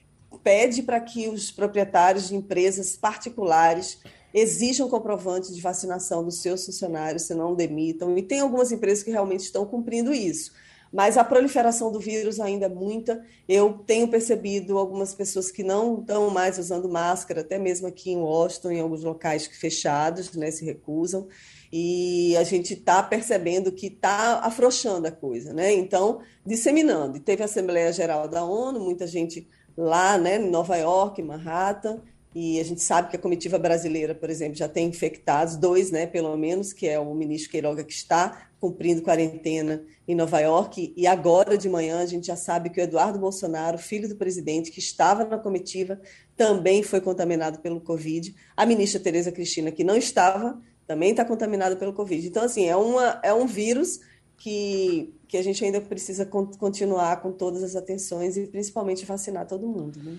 pede para que os proprietários de empresas particulares exijam comprovantes de vacinação dos seus funcionários, se não demitam. E tem algumas empresas que realmente estão cumprindo isso. Mas a proliferação do vírus ainda é muita. Eu tenho percebido algumas pessoas que não estão mais usando máscara, até mesmo aqui em Washington, em alguns locais fechados, né, se recusam. E a gente está percebendo que está afrouxando a coisa, né? Então, disseminando. E teve a Assembleia Geral da ONU, muita gente lá né, em Nova York, Manhattan, e a gente sabe que a comitiva brasileira, por exemplo, já tem infectados, dois, né, pelo menos, que é o ministro Queiroga, que está cumprindo quarentena em Nova York, e agora de manhã a gente já sabe que o Eduardo Bolsonaro, filho do presidente, que estava na comitiva, também foi contaminado pelo Covid. A ministra Tereza Cristina, que não estava, também está contaminada pelo Covid. Então, assim, é, uma, é um vírus que, que a gente ainda precisa continuar com todas as atenções e principalmente vacinar todo mundo, né?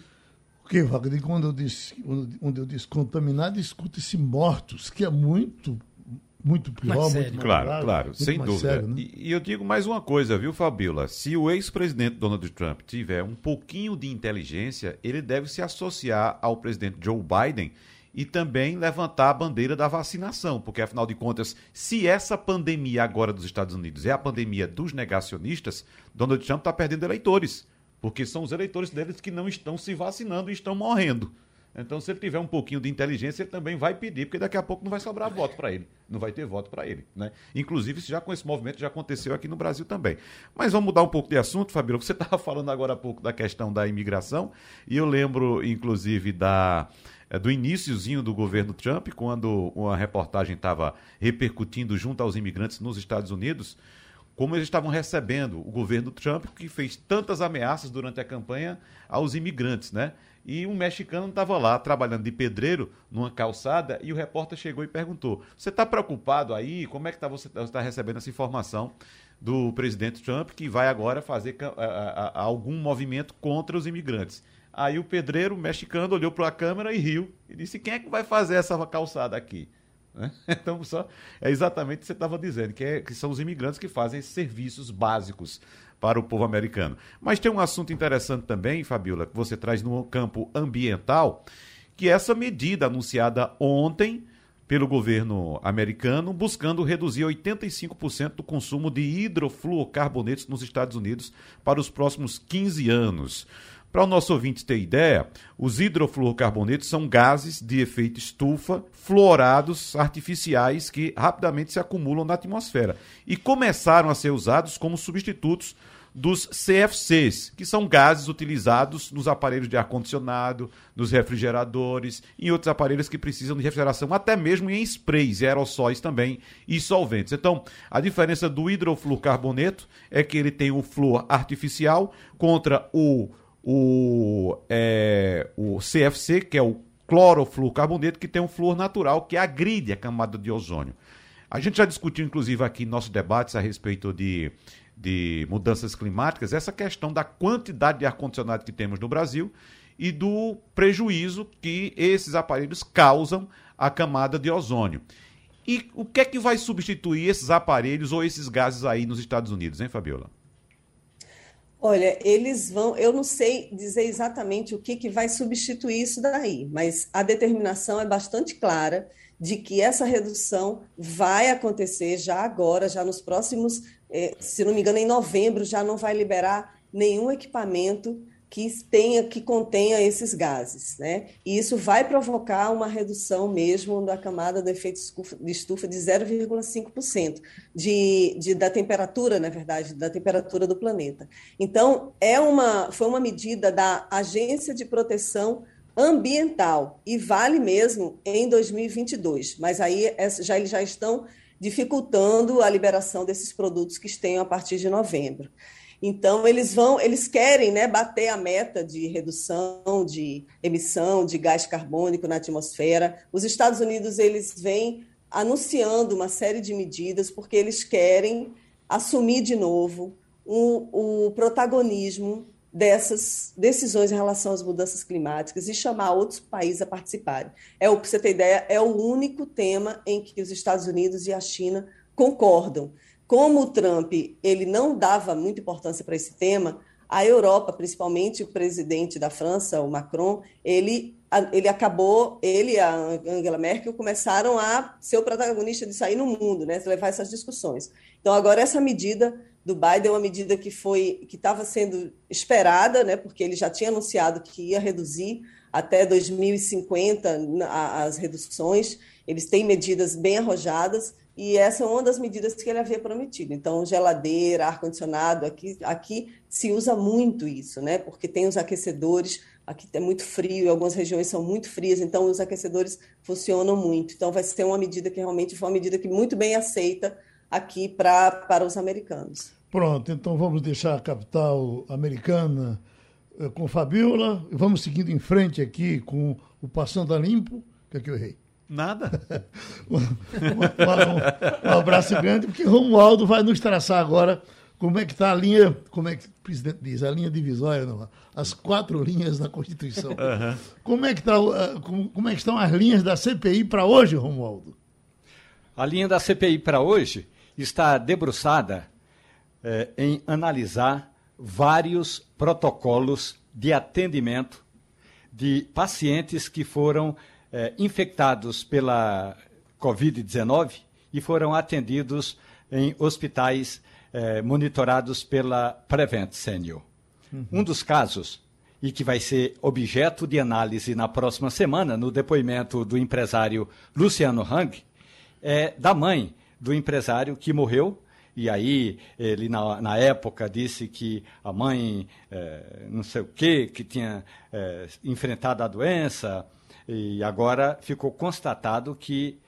Porque, Wagner, quando eu disse, quando eu disse contaminado, escuta-se mortos, que é muito, muito pior, muito mais Claro, grave, claro, sem dúvida. Sério, né? e, e, eu digo mais uma coisa, viu, Fabiola? Se o ex-presidente Donald Trump tiver um pouquinho de inteligência, ele deve se associar ao presidente Joe Biden e também levantar a bandeira da vacinação, porque afinal de contas, se essa pandemia agora dos Estados Unidos é a pandemia dos negacionistas, Donald Trump está perdendo eleitores porque são os eleitores deles que não estão se vacinando e estão morrendo. Então, se ele tiver um pouquinho de inteligência, ele também vai pedir, porque daqui a pouco não vai sobrar voto para ele. Não vai ter voto para ele. Né? Inclusive, isso já com esse movimento já aconteceu aqui no Brasil também. Mas vamos mudar um pouco de assunto, Fabíola. Você estava falando agora há pouco da questão da imigração, e eu lembro, inclusive, da do iníciozinho do governo Trump, quando uma reportagem estava repercutindo junto aos imigrantes nos Estados Unidos, como eles estavam recebendo o governo Trump, que fez tantas ameaças durante a campanha aos imigrantes, né? E um mexicano estava lá trabalhando de pedreiro numa calçada e o repórter chegou e perguntou: Você está preocupado aí? Como é que tá, você está recebendo essa informação do presidente Trump que vai agora fazer a, a, a, algum movimento contra os imigrantes? Aí o pedreiro mexicano olhou para a câmera e riu e disse: Quem é que vai fazer essa calçada aqui? Né? Então, só, é exatamente o que você estava dizendo, que, é, que são os imigrantes que fazem esses serviços básicos para o povo americano. Mas tem um assunto interessante também, Fabiola, que você traz no campo ambiental, que é essa medida anunciada ontem pelo governo americano, buscando reduzir 85% do consumo de hidrofluorcarbonetos nos Estados Unidos para os próximos 15 anos. Para o nosso ouvinte ter ideia, os hidrofluorcarbonetos são gases de efeito estufa, fluorados artificiais que rapidamente se acumulam na atmosfera e começaram a ser usados como substitutos dos CFCs, que são gases utilizados nos aparelhos de ar-condicionado, nos refrigeradores e outros aparelhos que precisam de refrigeração, até mesmo em sprays e aerossóis também e solventes. Então, a diferença do hidrofluorcarboneto é que ele tem o flúor artificial contra o o, é, o CFC, que é o clorofluorcarboneto, que tem um flúor natural que agride a camada de ozônio. A gente já discutiu, inclusive, aqui em nossos debates a respeito de, de mudanças climáticas, essa questão da quantidade de ar-condicionado que temos no Brasil e do prejuízo que esses aparelhos causam à camada de ozônio. E o que é que vai substituir esses aparelhos ou esses gases aí nos Estados Unidos, hein, Fabiola? Olha, eles vão. Eu não sei dizer exatamente o que, que vai substituir isso daí, mas a determinação é bastante clara de que essa redução vai acontecer já agora, já nos próximos, eh, se não me engano, em novembro, já não vai liberar nenhum equipamento que tenha que contenha esses gases, né? E isso vai provocar uma redução mesmo da camada do efeito de estufa de 0,5% de, de, da temperatura, na verdade, da temperatura do planeta. Então, é uma foi uma medida da Agência de Proteção Ambiental e vale mesmo em 2022, mas aí já eles já estão dificultando a liberação desses produtos que estão a partir de novembro. Então, eles vão, eles querem né, bater a meta de redução de emissão de gás carbônico na atmosfera. Os Estados Unidos eles vêm anunciando uma série de medidas porque eles querem assumir de novo o, o protagonismo dessas decisões em relação às mudanças climáticas e chamar outros países a participarem. É o que você tem ideia, é o único tema em que os Estados Unidos e a China concordam. Como o Trump ele não dava muita importância para esse tema, a Europa, principalmente o presidente da França, o Macron, ele, ele acabou, ele e a Angela Merkel começaram a ser o protagonista disso aí no mundo, né? levar essas discussões. Então, agora, essa medida do Biden é uma medida que foi que estava sendo esperada, né? porque ele já tinha anunciado que ia reduzir até 2050 as reduções, eles têm medidas bem arrojadas e essa é uma das medidas que ele havia prometido. Então, geladeira, ar-condicionado, aqui, aqui se usa muito isso, né? Porque tem os aquecedores, aqui é muito frio, algumas regiões são muito frias, então os aquecedores funcionam muito. Então, vai ser uma medida que realmente foi uma medida que muito bem aceita aqui pra, para os americanos. Pronto, então vamos deixar a capital americana eh, com Fabiola, vamos seguindo em frente aqui com o Passando a Limpo, que é que eu errei? Nada. um, um, um, abraço grande, porque Romualdo vai nos traçar agora como é que está a linha, como é que o presidente diz, a linha divisória, não, as quatro linhas da Constituição. Uhum. Como, é que tá, como, como é que estão as linhas da CPI para hoje, Romualdo? A linha da CPI para hoje está debruçada eh, em analisar vários protocolos de atendimento de pacientes que foram eh, infectados pela Covid-19 e foram atendidos em hospitais eh, monitorados pela Prevent Senior. Uhum. Um dos casos, e que vai ser objeto de análise na próxima semana, no depoimento do empresário Luciano Hang, é da mãe do empresário que morreu e aí ele na, na época disse que a mãe é, não sei o que que tinha enfrentado a doença e agora ficou constatado que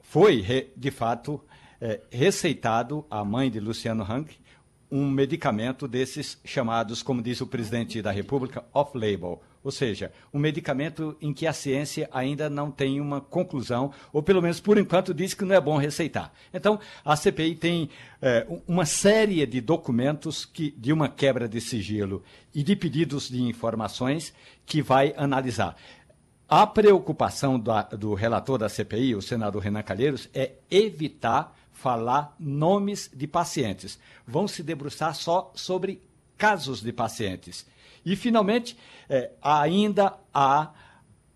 foi, de fato, é, receitado à mãe de Luciano Hang um medicamento desses chamados, como diz o presidente da República, off-label, ou seja, um medicamento em que a ciência ainda não tem uma conclusão, ou pelo menos por enquanto diz que não é bom receitar. Então, a CPI tem é, uma série de documentos que, de uma quebra de sigilo e de pedidos de informações que vai analisar. A preocupação do, relator da CPI, o senador Renan Calheiros, é evitar falar nomes de pacientes. Vão se debruçar só sobre casos de pacientes. E, finalmente, é, ainda há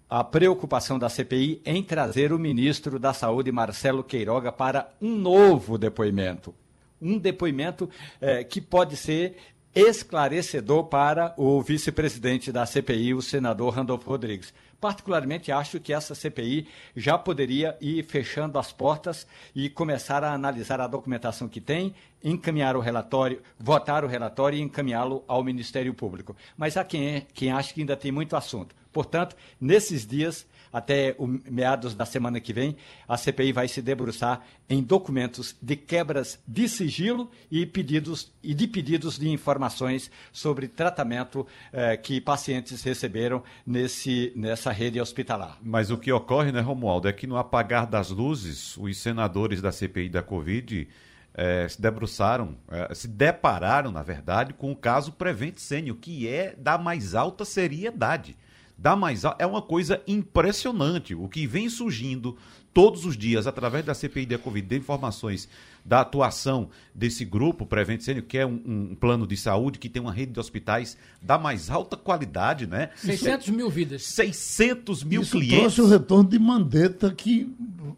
a preocupação da CPI em trazer o ministro da Saúde, Marcelo Queiroga, para um novo depoimento. Um depoimento é, que pode ser esclarecedor para o vice-presidente da CPI, o senador Randolfo Rodrigues. Particularmente acho que essa CPI já poderia ir fechando as portas e começar a analisar a documentação que tem, encaminhar o relatório, votar o relatório e encaminhá-lo ao Ministério Público. Mas há quem, quem acha que ainda tem muito assunto. Portanto, nesses dias, até o meados da semana que vem, a CPI vai se debruçar em documentos de quebras de sigilo e pedidos e de pedidos de informações sobre tratamento eh, que pacientes receberam nesse, nessa rede hospitalar. Mas o que ocorre, né, Romualdo, é que no apagar das luzes, os senadores da CPI da Covid eh, se debruçaram, eh, se depararam, na verdade, com o caso Prevent Sênior, que é da mais alta seriedade dá mais é uma coisa impressionante o que vem surgindo todos os dias através da CPI da Covid de informações da atuação desse grupo Prevent Sênior, que é um, um, plano de saúde que tem uma rede de hospitais da mais alta qualidade, né? 600 mil vidas. 600 mil Isso clientes. trouxe o retorno de Mandetta que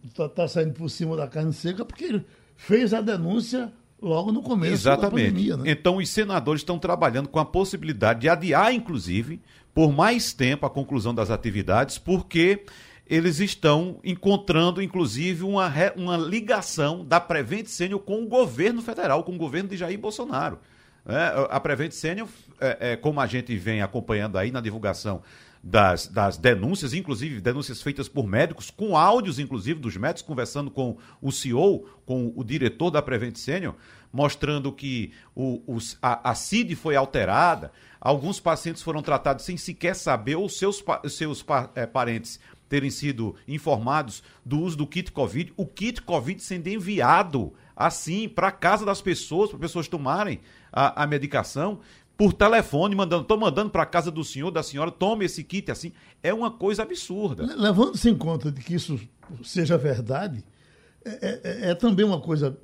está tá saindo por cima da carne seca porque ele fez a denúncia logo no começo Exatamente. da pandemia. Né? Então, os senadores estão trabalhando com a possibilidade de adiar, inclusive, por mais tempo a conclusão das atividades, porque eles estão encontrando, inclusive, uma, uma ligação da Prevent Senior com o governo federal, com o governo de Jair Bolsonaro. É, a Prevent Senior, é, é, como a gente vem acompanhando aí na divulgação das, das denúncias, inclusive denúncias feitas por médicos, com áudios, inclusive, dos médicos conversando com o CEO, com o diretor da Prevent Senior, mostrando que o, a, a CID foi alterada, alguns pacientes foram tratados sem sequer saber, ou seus, seus é, parentes terem sido informados do uso do kit Covid, o kit Covid sendo enviado assim para casa das pessoas, para pessoas tomarem a, a medicação por telefone, mandando, estou mandando para casa do senhor, da senhora, tome esse kit assim. É uma coisa absurda. Levando-se em conta de que isso seja verdade, é, é, é também uma coisa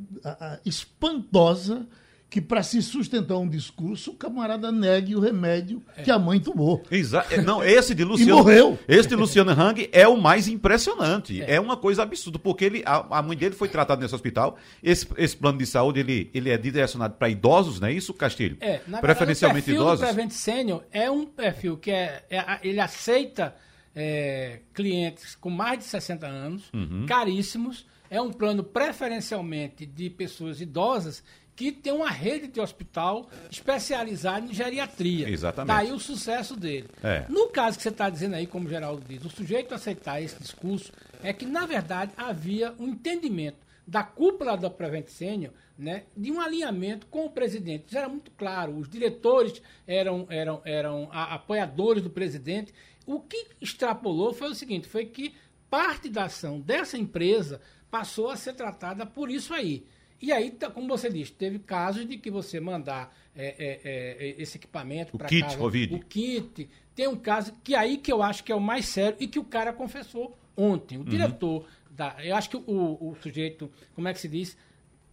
espantosa que para se sustentar um discurso, o camarada negue o remédio é. que a mãe tomou. Exato. É, não, esse de Luciano. e morreu. Esse de Luciano Hang é o mais impressionante. É, é uma coisa absurda, porque ele, a, a, mãe dele foi tratada nesse hospital. Esse, esse plano de saúde ele, ele é direcionado para idosos, não é isso, Castilho? É, na Preferencialmente verdade, o idosos. do Prevent Senior é um perfil que é, é ele aceita é, clientes com mais de 60 anos, uhum. caríssimos. É um plano preferencialmente de pessoas idosas que tem uma rede de hospital especializada em geriatria. Exatamente. Daí o sucesso dele. É. No caso que você está dizendo aí, como o Geraldo diz, o sujeito aceitar esse discurso é que, na verdade, havia um entendimento da cúpula da Prevent Senior, né, de um alinhamento com o presidente. Isso era muito claro. Os diretores eram, eram, eram apoiadores do presidente. O que extrapolou foi o seguinte: foi que parte da ação dessa empresa passou a ser tratada por isso aí. E aí, tá, como você disse, teve casos de que você mandar é, é, é, esse equipamento para casa, COVID. o kit. Tem um caso que aí que eu acho que é o mais sério e que o cara confessou ontem. O uhum. diretor da, eu acho que o, o sujeito, como é que se diz,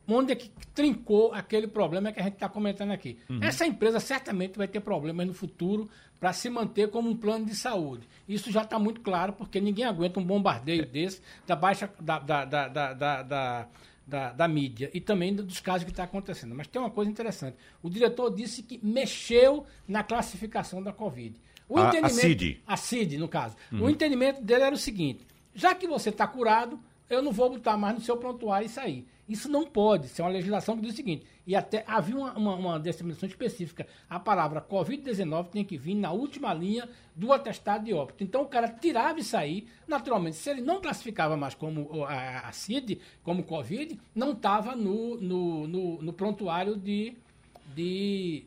onde é que trincou aquele problema que a gente está comentando aqui. Uhum. Essa empresa certamente vai ter problemas no futuro para se manter como um plano de saúde. Isso já está muito claro, porque ninguém aguenta um bombardeio desse da baixa da, da, da, da, da da, mídia e também dos casos que está acontecendo. Mas tem uma coisa interessante. O diretor disse que mexeu na classificação da Covid. O a, entendimento, a CID. A CID, no caso. Uhum. O entendimento dele era o seguinte: já que você está curado, eu não vou botar mais no seu prontuário e sair. Isso não pode. Isso é uma legislação que diz o seguinte. E até havia uma, uma, uma determinação específica. A palavra Covid-19 tem que vir na última linha do atestado de óbito. Então o cara tirava e sair. Naturalmente, se ele não classificava mais como a, a CID, como Covid, não estava no, no, no, no, prontuário de, de,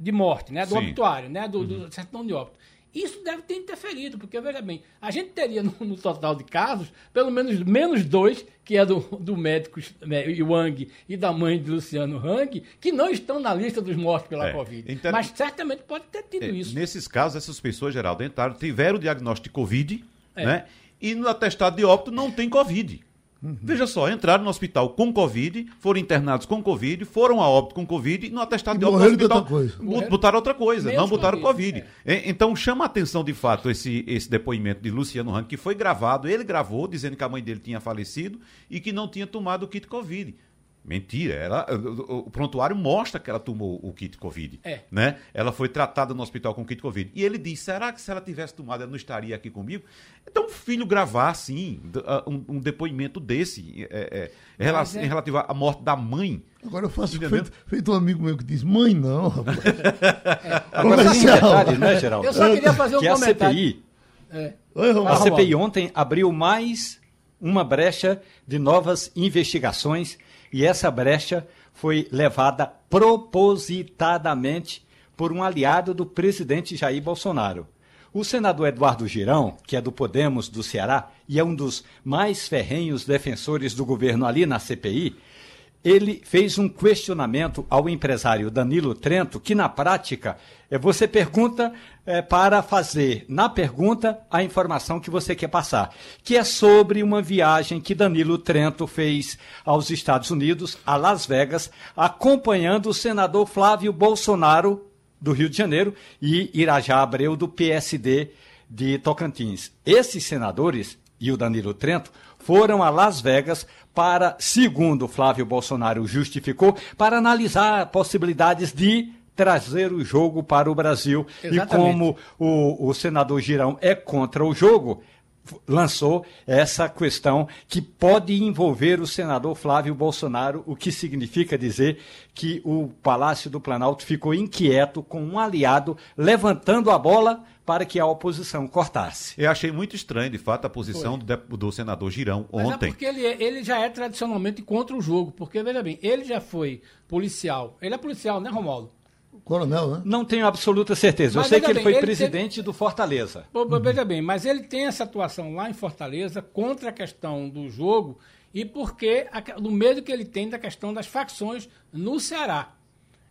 de morte, né? Do Sim. obituário, né? Do, uhum. do certidão de óbito. Isso deve ter interferido, porque, veja bem, a gente teria no, no total de casos, pelo menos menos dois, que é do, do médico né, Wang e da mãe de Luciano Hang, que não estão na lista dos mortos pela é, Covid. Então, Mas certamente pode ter tido é, isso. Nesses casos, essas pessoas, Geraldo, entraram, tiveram o diagnóstico de Covid, é. né? E no atestado de óbito não tem Covid. Uhum. Veja só, entraram no hospital com Covid, foram internados com Covid, foram a óbito com Covid e no atestado e de óbito hospital, outra coisa. botaram outra coisa, Menos não botaram Covid. COVID. É. Então chama a atenção de fato esse, esse depoimento de Luciano Rank, que foi gravado, ele gravou dizendo que a mãe dele tinha falecido e que não tinha tomado o kit Covid. Mentira, ela, o, prontuário mostra que ela tomou o kit Covid. É. Né? Ela foi tratada no hospital com o kit Covid. E ele diz: será que se ela tivesse tomado, ela não estaria aqui comigo? Então, um filho gravar, assim, um, um depoimento desse, é, é, é, em relativo à morte da mãe. Agora eu faço feito, feito, um amigo meu que diz: mãe, não, rapaz. É. Agora, tem detalhe, né, Geraldo? Eu só queria fazer um que comentário. A CPI, é. a CPI ontem abriu mais uma brecha de novas investigações e essa brecha foi levada propositadamente por um aliado do presidente Jair Bolsonaro. O senador Eduardo Girão, que é do Podemos do Ceará e é um dos mais ferrenhos defensores do governo ali na CPI, ele fez um questionamento ao empresário Danilo Trento, que na prática é, você pergunta é, para fazer na pergunta a informação que você quer passar, que é sobre uma viagem que Danilo Trento fez aos Estados Unidos, a Las Vegas, acompanhando o senador Flávio Bolsonaro do Rio de Janeiro e Irajá Abreu do PSD de Tocantins. Esses senadores e o Danilo Trento foram a Las Vegas para, segundo Flávio Bolsonaro justificou, para analisar possibilidades de trazer o jogo para o Brasil. Exatamente. E como o, o senador Girão é contra o jogo, lançou essa questão que pode envolver o senador Flávio Bolsonaro, o que significa dizer que o Palácio do Planalto ficou inquieto com um aliado levantando a bola para que a oposição cortasse. Eu achei muito estranho, de fato, a posição do, do, senador Girão Mas é ontem. É porque ele, é, ele já é tradicionalmente contra o jogo, porque, veja bem, ele já foi policial. Ele é policial, né, Romualdo? Coronel, né? Não tenho absoluta certeza. Mas Eu sei que ele bem, foi ele presidente teve... do Fortaleza. Veja bem, mas ele tem essa atuação lá em Fortaleza contra a questão do jogo e porque do medo que ele tem da questão das facções no Ceará.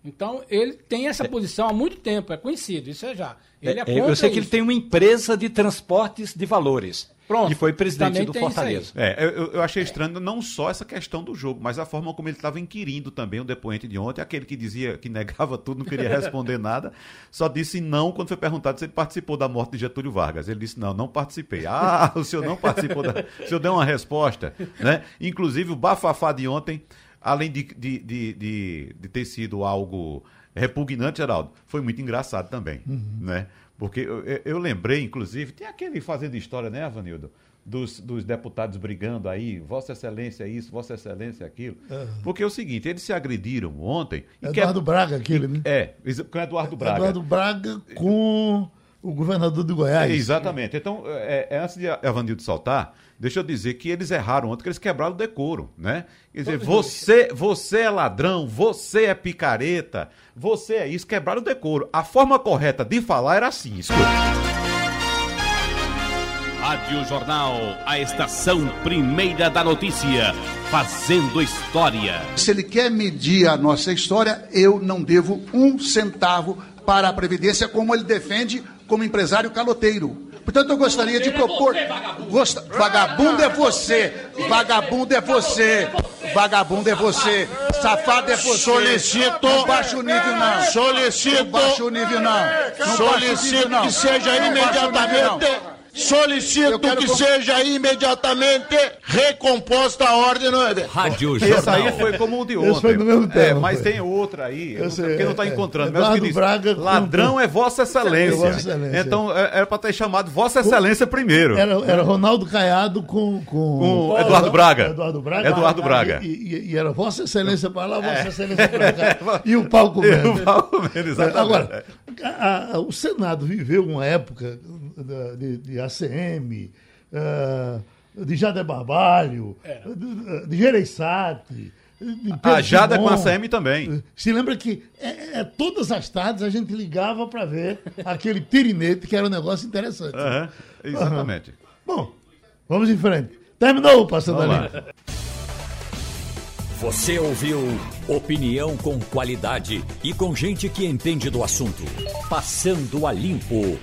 Então, ele tem essa é. posição há muito tempo, é conhecido, isso é já. Ele é, é Eu sei que ele tem uma empresa de transportes de valores. Pronto, e foi presidente do Fortaleza. É, eu, eu, achei estranho não só essa questão do jogo, mas a forma como ele estava inquirindo também o depoente de ontem, aquele que dizia que negava tudo, não queria responder nada, só disse não quando foi perguntado se ele participou da morte de Getúlio Vargas. Ele disse: não, não participei. Ah, o senhor não participou da. O senhor deu uma resposta. Né? Inclusive, o bafafá de ontem além de, de, de, de, de ter sido algo repugnante, Geraldo, foi muito engraçado também, uhum. né? Porque eu, eu, lembrei, inclusive, tem aquele fazendo história, né, Avanildo? Dos, dos, deputados brigando aí, Vossa Excelência isso, Vossa Excelência aquilo. Uhum. Porque é o seguinte, eles se agrediram ontem. Eduardo quer... Braga, aquele, né? É, com Eduardo Braga. Eduardo Braga com o governador de Goiás. exatamente. Então, é, é, antes de Evanildo saltar, deixa eu dizer que eles erraram ontem, que eles quebraram o decoro, né? Quer dizer, você, você é ladrão, você é picareta, você é isso, quebraram o decoro. A forma correta de falar era assim, escuta. Rádio Jornal, a estação primeira da notícia, fazendo história. Se ele quer medir a nossa história, eu não devo um centavo para a Previdência, como ele defende como empresário caloteiro. Portanto, eu gostaria de propor. Gosta... Vagabundo é você! Vagabundo é você! Vagabundo é você! Safado é você! Solicito. Não baixa o nível, não! Solicito. Não baixa o nível, não! não Solicito que seja imediatamente. Solicito que com... seja imediatamente recomposta a ordem. Não é? Rádio Jornal. Esse aí foi como o de ontem. Esse foi do mesmo tempo. É, mas tem outra aí, sei, que não está é, encontrando. É, mas Braga ladrão é Vossa Excelência. Vossa Excelência. Então é, era para ter chamado Vossa Excelência primeiro. Era, era Ronaldo Caiado com, com... com Eduardo Braga. Eduardo Braga. Eduardo Braga. E, e, e era Vossa Excelência para lá, Vossa é. Excelência para cá. E o palco Mendes. E o palco exatamente. Agora, a, a, o Senado viveu uma época de, de ACM, uh, de Jade Barbalho, é. de, de Gereissati. A Jada com a ACM também. Se lembra que é, é, todas as tardes a gente ligava para ver aquele tirinete que era um negócio interessante. Uhum, exatamente. Uhum. Bom, vamos em frente. Terminou o Passando a Limpo. Você ouviu opinião com qualidade e com gente que entende do assunto. Passando a Limpo.